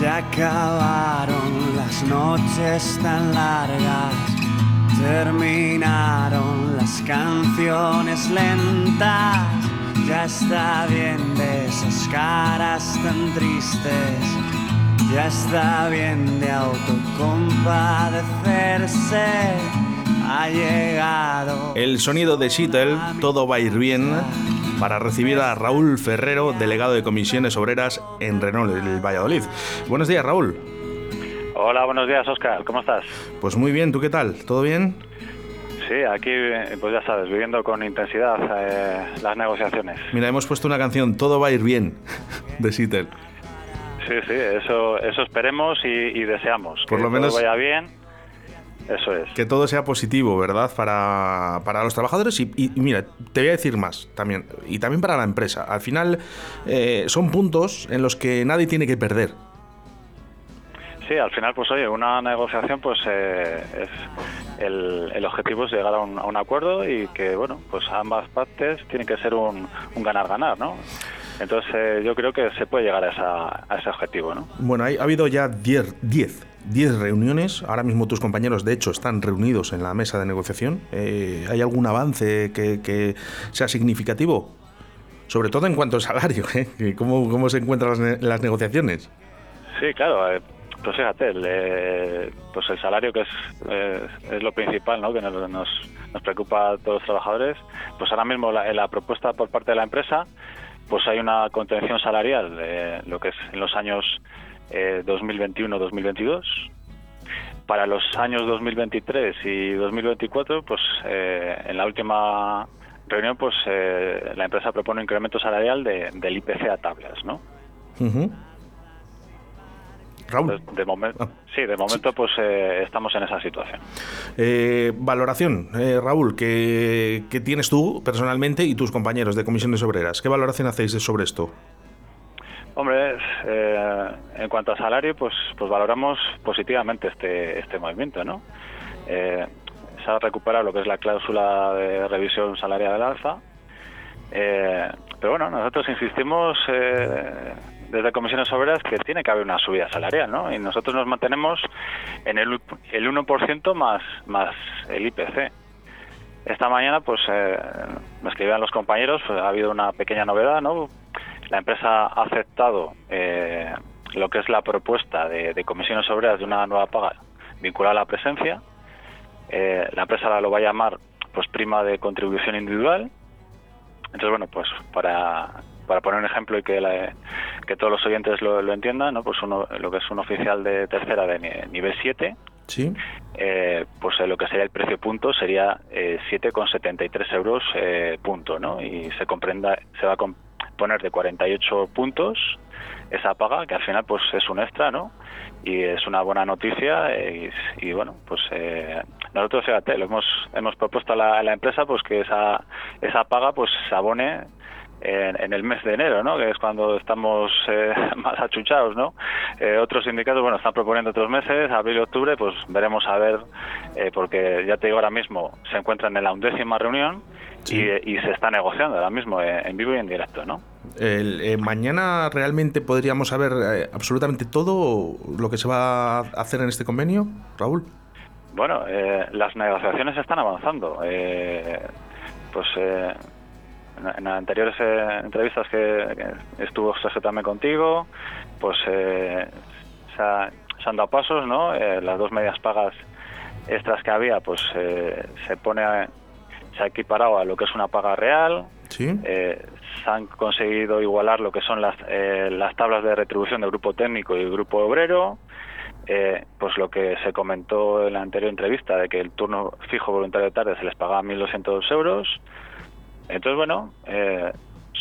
Se acabaron las noches tan largas, terminaron las canciones lentas. Ya está bien de esas caras tan tristes, ya está bien de autocompadecerse. Ha llegado. El sonido de Seattle, todo va a ir bien para recibir a Raúl Ferrero, delegado de comisiones obreras en Renault, el Valladolid. Buenos días, Raúl. Hola, buenos días, Oscar. ¿Cómo estás? Pues muy bien, ¿tú qué tal? ¿Todo bien? Sí, aquí, pues ya sabes, viviendo con intensidad eh, las negociaciones. Mira, hemos puesto una canción, Todo va a ir bien, de Seattle. Sí, sí, eso, eso esperemos y, deseamos. Por que lo menos todo vaya bien eso es. Que todo sea positivo, ¿verdad? Para, para los trabajadores y, y, mira, te voy a decir más también, y también para la empresa. Al final eh, son puntos en los que nadie tiene que perder. Sí, al final, pues oye, una negociación, pues eh, es el, el, objetivo es llegar a un, a un, acuerdo y que, bueno, pues ambas partes tienen que ser un ganar-ganar, ¿no? Entonces eh, yo creo que se puede llegar a, esa, a ese objetivo, ¿no? Bueno, hay, ha habido ya 10 10 reuniones. Ahora mismo tus compañeros, de hecho, están reunidos en la mesa de negociación. Eh, ¿Hay algún avance que, sea significativo? Sobre todo en cuanto al salario, ¿eh? ¿Cómo, ¿Cómo, se encuentran las, las, negociaciones? Sí, claro. Eh, pues fíjate, el, eh, pues el salario que es, eh, es lo principal, ¿no? Que nos, nos, preocupa a todos los trabajadores. Pues ahora mismo la, la propuesta por parte de la empresa, pues hay una contención salarial lo que es en los años eh, 2021-2022. Para los años 2023 y 2024, pues eh, en la última reunión, pues eh, la empresa propone un incremento salarial de, del IPC a tablas, ¿no? Uh -huh. Raúl. Entonces, de momento, ah. sí, de momento pues eh, estamos en esa situación. Eh, valoración, eh, Raúl, que, que, tienes tú personalmente y tus compañeros de comisiones obreras. ¿Qué valoración hacéis sobre esto? Hombre, eh, en cuanto a salario, pues, pues valoramos positivamente este, este movimiento, ¿no? Eh, se ha recuperado lo que es la cláusula de revisión salarial del alza, eh, pero bueno, nosotros insistimos eh, desde Comisiones Obreras que tiene que haber una subida salarial, ¿no? Y nosotros nos mantenemos en el, el 1% más, más el IPC. Esta mañana, pues, eh, me escribían los compañeros, pues, ha habido una pequeña novedad, ¿no? La empresa ha aceptado eh, lo que es la propuesta de, de, comisiones obreras de una nueva paga vinculada a la presencia. Eh, la empresa lo va a llamar pues prima de contribución individual. Entonces, bueno, pues para, para poner un ejemplo y que, la, que todos los oyentes lo, lo entiendan, ¿no? pues uno, lo que es un oficial de tercera de nivel 7, ¿Sí? Eh, pues eh, lo que sería el precio punto sería eh, 7,73 euros eh, punto, ¿no? Y se comprenda, se va a poner de 48 puntos esa paga, que al final pues es un extra, ¿no? Y es una buena noticia y, y bueno, pues eh, nosotros, fíjate, lo hemos, hemos propuesto a la, empresa pues que esa, esa paga pues se abone en, en, el mes de enero, ¿no? Que es cuando estamos eh, más achuchados, ¿no? Eh, otros sindicatos, bueno, están proponiendo otros meses, abril octubre, pues veremos a ver, eh, porque ya te digo, ahora mismo se encuentran en la undécima reunión sí. y, y, se está negociando ahora mismo en vivo y en directo, ¿no? El, eh, mañana realmente podríamos saber eh, absolutamente todo lo que se va a hacer en este convenio, Raúl. Bueno, eh, las negociaciones están avanzando. pues en, anteriores eh, entrevistas que, que, estuvo José también contigo, pues eh, se, ha, se, han dado pasos, ¿no? Eh, las dos medias pagas extras que había, pues eh, se pone, a, se ha equiparado a lo que es una paga real. ¿Sí? Eh, se han conseguido igualar lo que son las, las tablas de retribución del grupo técnico y el grupo obrero. Eh, pues lo que se comentó en la anterior entrevista de que el turno fijo voluntario de tarde se les pagaba 1.200 euros, entonces, bueno, eh,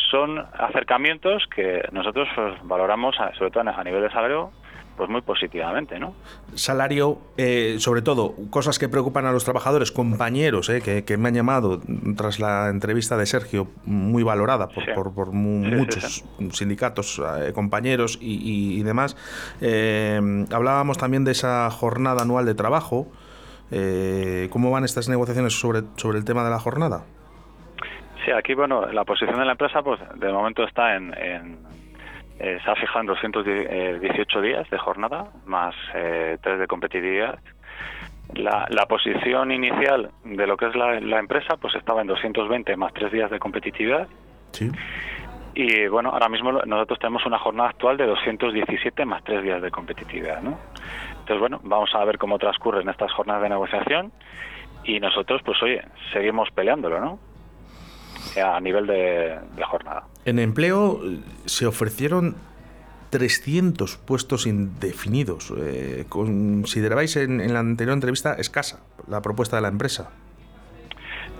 son acercamientos que nosotros pues, valoramos, sobre todo a nivel de salario, pues muy positivamente, ¿no? Salario, eh, sobre todo, cosas que preocupan a los trabajadores, compañeros, eh, que, que, me han llamado tras la entrevista de Sergio, muy valorada por, sí. por, por mu sí, muchos sí, sindicatos, eh, compañeros y, y, y demás. Eh, hablábamos también de esa jornada anual de trabajo. Eh, ¿Cómo van estas negociaciones sobre, sobre el tema de la jornada? Sí, aquí, bueno, la posición de la empresa, pues de momento está en, en, se ha fijado en 218 días de jornada, más tres de competitividad. La, la, posición inicial de lo que es la, la, empresa pues estaba en 220 más tres días de competitividad. Sí. Y bueno, ahora mismo nosotros tenemos una jornada actual de 217 más tres días de competitividad, ¿no? Entonces, bueno, vamos a ver cómo transcurren estas jornadas de negociación y nosotros, pues oye, seguimos peleándolo, ¿no? A nivel de, jornada. En empleo se ofrecieron 300 puestos indefinidos. Eh, ¿Considerabais en, en, la anterior entrevista escasa la propuesta de la empresa?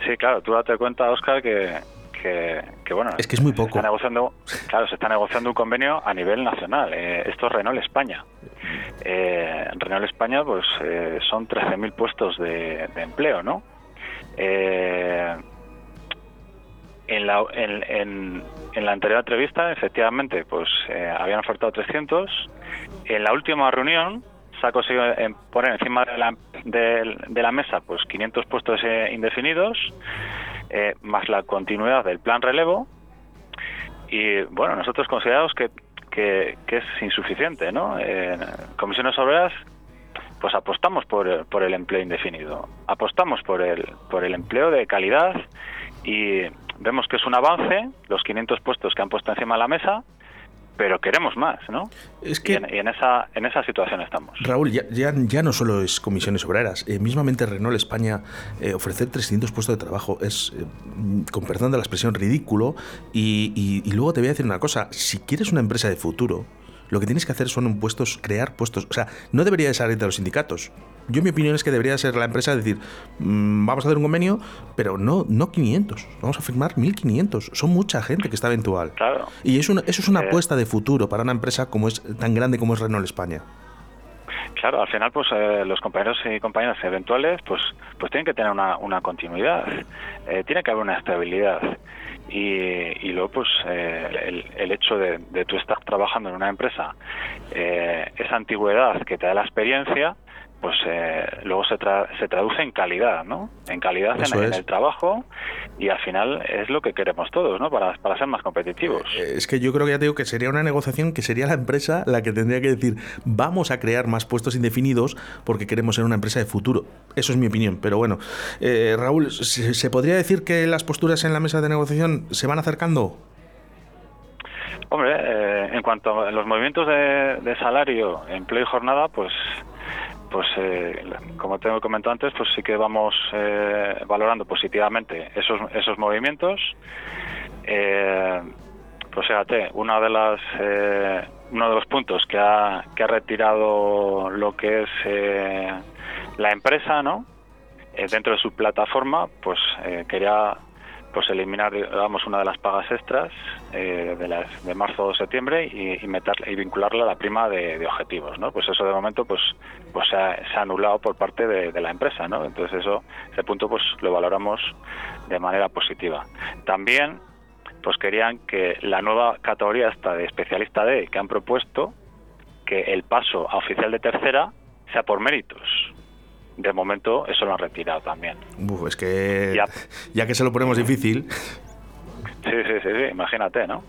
Sí, claro, tú date cuenta, Oscar, que, que, bueno, es que es muy poco. Se está negociando, claro, se está negociando un convenio a nivel nacional. Eh, esto es Renault España. Eh, Renault España, pues eh, son 13.000 puestos de, empleo, ¿no? Eh, en la, en, en, la anterior entrevista, efectivamente, pues habían ofertado 300. En la última reunión se ha conseguido poner encima de la, de la mesa pues 500 puestos indefinidos eh, más la continuidad del plan relevo. Y bueno, nosotros consideramos que, que, es insuficiente, ¿no? Comisiones obreras, pues apostamos por, por el empleo indefinido, apostamos por el, por el empleo de calidad y vemos que es un avance, los 500 puestos que han puesto encima de la mesa, pero queremos más, ¿no? Es que, y, en, esa, en esa situación estamos. Raúl, ya, ya, no solo es comisiones obreras, eh, mismamente Renault España eh, ofrecer 300 puestos de trabajo es, eh, con perdón de la expresión, ridículo. Y, y, luego te voy a decir una cosa, si quieres una empresa de futuro, lo que tienes que hacer son puestos, crear puestos. O sea, no debería de salir de los sindicatos. Yo mi opinión es que debería ser la empresa decir, mm, vamos a hacer un convenio, pero no, no 500, vamos a firmar 1500. Son mucha gente que está eventual. Claro. Y eso, eso es una apuesta de futuro para una empresa como es tan grande como es Renault España. Claro, al final, pues eh, los compañeros y compañeras eventuales, pues, pues tienen que tener una, una continuidad, eh, tiene que haber una estabilidad. Y, y luego, pues, eh, el, el, hecho de, de tú estar trabajando en una empresa, esa antigüedad que te da la experiencia, pues eh, luego se, se traduce en calidad, ¿no? En calidad en, el trabajo y al final es lo que queremos todos, ¿no? Para, para ser más competitivos. Eh, es que yo creo que ya te digo que sería una negociación que sería la empresa la que tendría que decir vamos a crear más puestos indefinidos porque queremos ser una empresa de futuro. Eso es mi opinión. Pero bueno, eh, Raúl, ¿se, podría decir que las posturas en la mesa de negociación se van acercando? Hombre, en cuanto a los movimientos de, de salario, empleo y jornada, pues pues eh, como te he comentado antes, pues sí que vamos eh, valorando positivamente esos, esos movimientos. Eh, pues fíjate, una de las, uno de los puntos que ha, que ha retirado lo que es la empresa, ¿no? dentro de su plataforma, pues quería pues eliminar digamos una de las pagas extras eh, de, las, de marzo o septiembre y, y, meterla, y vincularla a la prima de, objetivos no pues eso de momento pues pues se ha, anulado por parte de, la empresa no entonces eso ese punto pues lo valoramos de manera positiva. También pues querían que la nueva categoría esta de especialista D que han propuesto que el paso a oficial de tercera sea por méritos de momento eso lo han retirado también. es que ya, que se lo ponemos difícil. Sí, sí, sí, sí, imagínate, ¿no?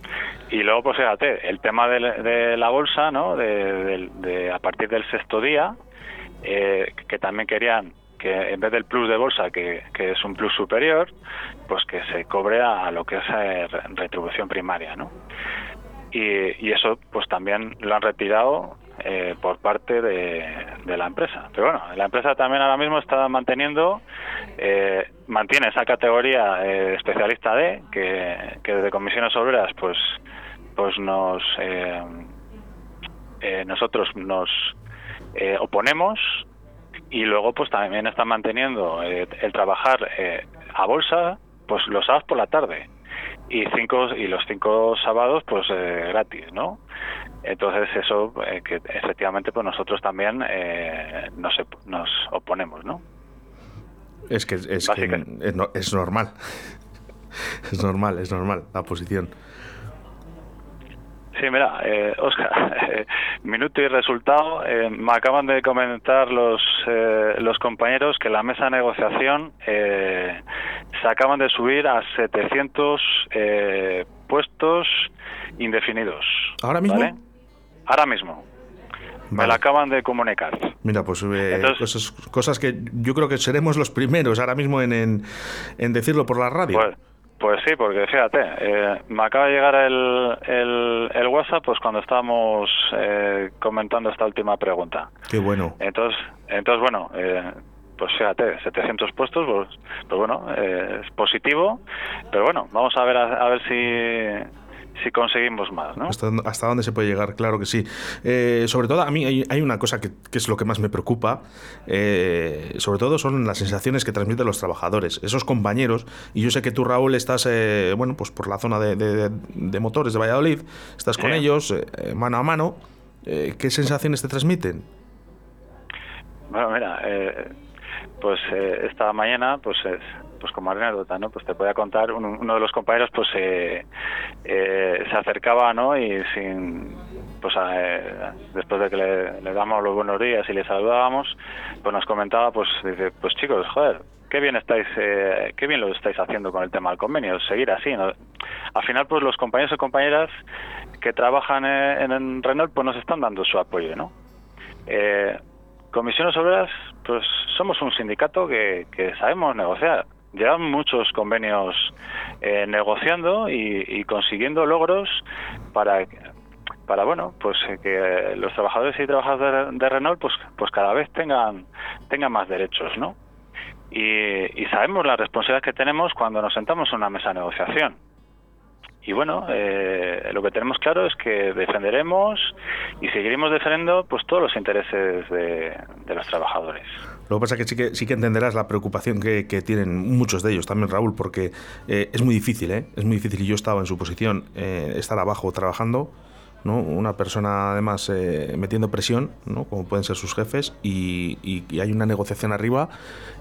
Y luego, pues fíjate, el tema de, la bolsa, ¿no? De, a partir del sexto día, eh, que también querían que en vez del plus de bolsa, que, que es un plus superior, pues que se cobre a, lo que es eh, retribución primaria, ¿no? Y, y, eso pues también lo han retirado eh, por parte de, la empresa. Pero bueno, la empresa también ahora mismo está manteniendo, eh, mantiene esa categoría eh, especialista D, que, que, desde comisiones obreras pues, pues nos nosotros nos oponemos y luego pues también está manteniendo el trabajar a bolsa pues los sábados por la tarde y cinco y los cinco sábados pues gratis no entonces eso eh, que efectivamente pues nosotros también eh, nos, nos oponemos, ¿no? Es que, es, que es, normal. Es normal, es normal la posición. Sí, mira, eh, Oscar, minuto y resultado. Eh, me acaban de comentar los, los compañeros que la mesa de negociación se acaban de subir a 700 puestos indefinidos. ¿Ahora mismo? Ahora mismo. Me la acaban de comunicar. Mira, pues eh, cosas, que yo creo que seremos los primeros ahora mismo en, en, decirlo por la radio. Pues, pues sí, porque fíjate, eh, me acaba de llegar el, el, WhatsApp pues cuando estábamos eh, comentando esta última pregunta. Qué bueno. Entonces, entonces bueno, pues fíjate, 700 puestos, pues, pues bueno, es positivo, pero bueno, vamos a ver a ver si si conseguimos más. ¿no? ¿Hasta, dónde se puede llegar? Claro que sí. Eh, sobre todo, a mí hay, una cosa que, es lo que más me preocupa, eh, sobre todo son las sensaciones que transmiten los trabajadores, esos compañeros, y yo sé que tú, Raúl, estás, eh, bueno, pues por la zona de, motores de Valladolid, estás con ellos mano a mano, ¿qué sensaciones te transmiten? Bueno, mira, pues esta mañana, pues pues como anécdota, ¿no? Pues te podía contar, uno, de los compañeros pues eh, eh, se acercaba, ¿no? Y sin, pues eh, después de que le, damos los buenos días y le saludábamos, pues nos comentaba, pues dice, pues chicos, joder, qué bien estáis, qué bien lo estáis haciendo con el tema del convenio, seguir así, ¿no? Al final, pues los compañeros y compañeras que trabajan en, Renault, pues nos están dando su apoyo, ¿no? Comisiones Obreras, pues somos un sindicato que, sabemos negociar. Llevan muchos convenios eh, negociando y, consiguiendo logros para para bueno pues eh, que los trabajadores y trabajadoras de, Renault pues pues cada vez tengan tengan más derechos no y, sabemos la responsabilidad que tenemos cuando nos sentamos en una mesa de negociación y bueno, eh, lo que tenemos claro es que defenderemos y seguiremos defendiendo pues todos los intereses de, los trabajadores. Lo que pasa es que sí que, sí que entenderás la preocupación que, tienen muchos de ellos también, Raúl, porque eh, es muy difícil, ¿eh? Es muy difícil y yo estaba en su posición, eh, estar abajo trabajando, ¿no? Una persona además eh, metiendo presión, ¿no? Como pueden ser sus jefes, y, y, hay una negociación arriba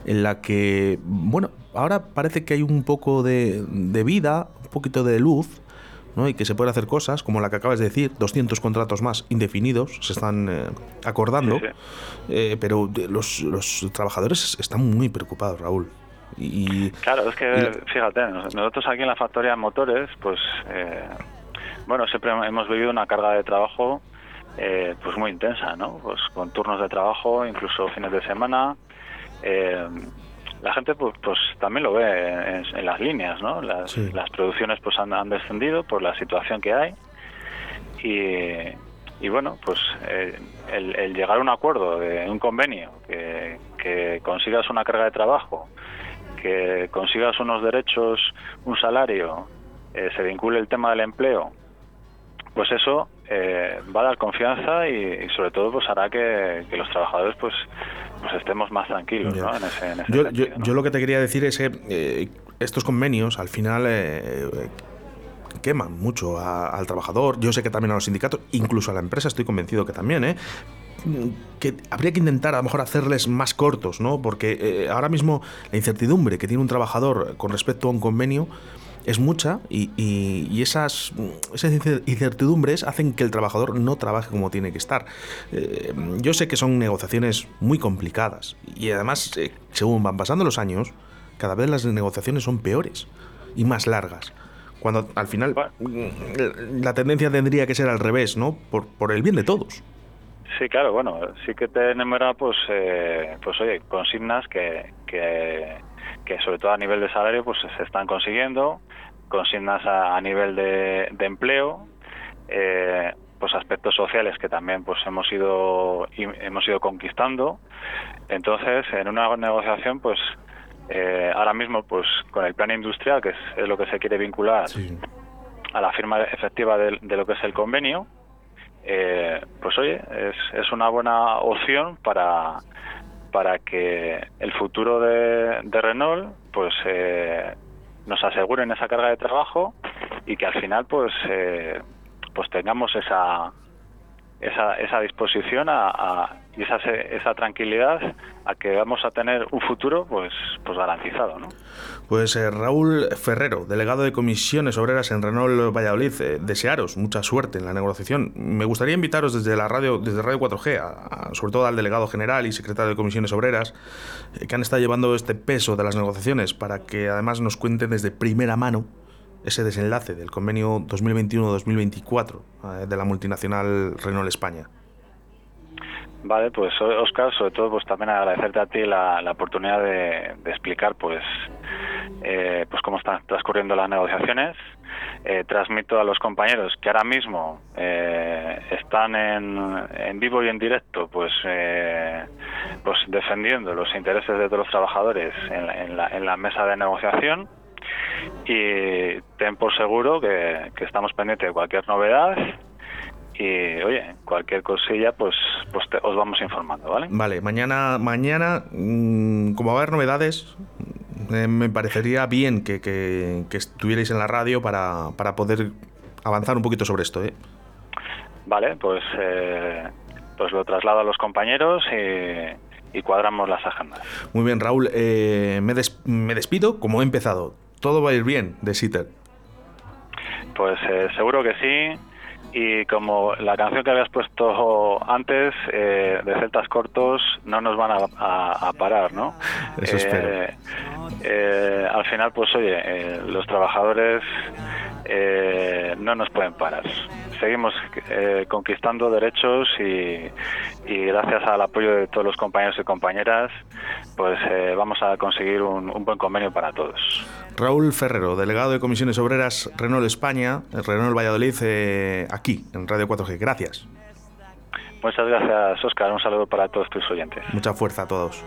en la que, bueno, ahora parece que hay un poco de, de vida, un poquito de luz, y que se pueden hacer cosas, como la que acabas de decir, 200 contratos más indefinidos se están eh, acordando, eh, pero los, los, trabajadores están muy preocupados, Raúl. Y, claro, es que, fíjate, nosotros aquí en la factoría de motores, pues, eh, bueno, siempre hemos vivido una carga de trabajo pues muy intensa, ¿no? Pues con turnos de trabajo, incluso fines de semana. Eh, la gente pues, pues también lo ve en, las líneas, ¿no? Las, las producciones pues han, descendido por la situación que hay y, y bueno, pues eh, el, llegar a un acuerdo de un convenio, que, que consigas una carga de trabajo, que consigas unos derechos, un salario, eh, se vincule el tema del empleo, pues eso eh, va a dar confianza y, sobre todo pues hará que, que los trabajadores pues pues estemos más tranquilos ¿no? en ese, yo, yo, lo que te quería decir es que eh, estos convenios al final eh, queman mucho al trabajador, yo sé que también a los sindicatos, incluso a la empresa estoy convencido que también, ¿eh? que habría que intentar a lo mejor hacerles más cortos, ¿no? Porque eh, ahora mismo la incertidumbre que tiene un trabajador con respecto a un convenio es mucha y, esas, esas, incertidumbres hacen que el trabajador no trabaje como tiene que estar. Eh, yo sé que son negociaciones muy complicadas y además, eh, según van pasando los años, cada vez las negociaciones son peores y más largas. Cuando al final mm, la tendencia tendría que ser al revés, ¿no? Por, por el bien de todos. Sí, claro, bueno, sí que tenemos pues, eh, pues oye, consignas que, que, que sobre todo a nivel de salario pues se están consiguiendo, consignas a, nivel de, empleo, eh, pues aspectos sociales que también pues hemos ido hemos ido conquistando. Entonces, en una negociación, pues eh, ahora mismo, pues con el plan industrial, que es, lo que se quiere vincular a la firma efectiva de, lo que es el convenio, eh, pues oye, es, es una buena opción para para que el futuro de, Renault, pues eh, nos aseguren esa carga de trabajo y que al final pues eh, pues tengamos esa esa, esa disposición a, y esa, esa tranquilidad a que vamos a tener un futuro pues pues garantizado ¿no? Pues eh, Raúl Ferrero, delegado de comisiones obreras en Renault Valladolid, eh, desearos mucha suerte en la negociación. Me gustaría invitaros desde la radio, desde Radio 4G, sobre todo al delegado general y secretario de comisiones obreras, que han estado llevando este peso de las negociaciones para que además nos cuenten desde primera mano ese desenlace del convenio 2021-2024 de la multinacional Renault España. Vale, pues Oscar, sobre todo pues también agradecerte a ti la, oportunidad de, explicar pues eh, pues cómo están transcurriendo las negociaciones. Eh, transmito a los compañeros que ahora mismo eh, están en, vivo y en directo pues pues defendiendo los intereses de todos los trabajadores en la, en la, mesa de negociación y ten por seguro que, que estamos pendientes de cualquier novedad y oye, cualquier cosilla, pues, pues os vamos informando, ¿vale? Vale, mañana, mañana, mm, como va a haber novedades, eh, me parecería bien que, que, estuvierais en la radio para, para poder avanzar un poquito sobre esto, ¿eh? Vale, pues, eh, pues lo traslado a los compañeros y, y cuadramos las agendas. Muy bien, Raúl, eh, me, me despido como he empezado. Todo va a ir bien de Sitter. Pues seguro que sí y como la canción que habías puesto antes eh, de Celtas Cortos no nos van a, parar, ¿no? Eso eh, eh, al final, pues oye, los trabajadores no nos pueden parar. Seguimos conquistando derechos y, gracias al apoyo de todos los compañeros y compañeras, pues vamos a conseguir un buen convenio para todos. Raúl Ferrero, delegado de Comisiones Obreras Renault España, Renault Valladolid, eh, aquí en Radio 4G. Gracias. Muchas gracias, Oscar. Un saludo para todos tus oyentes. Mucha fuerza a todos.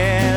care.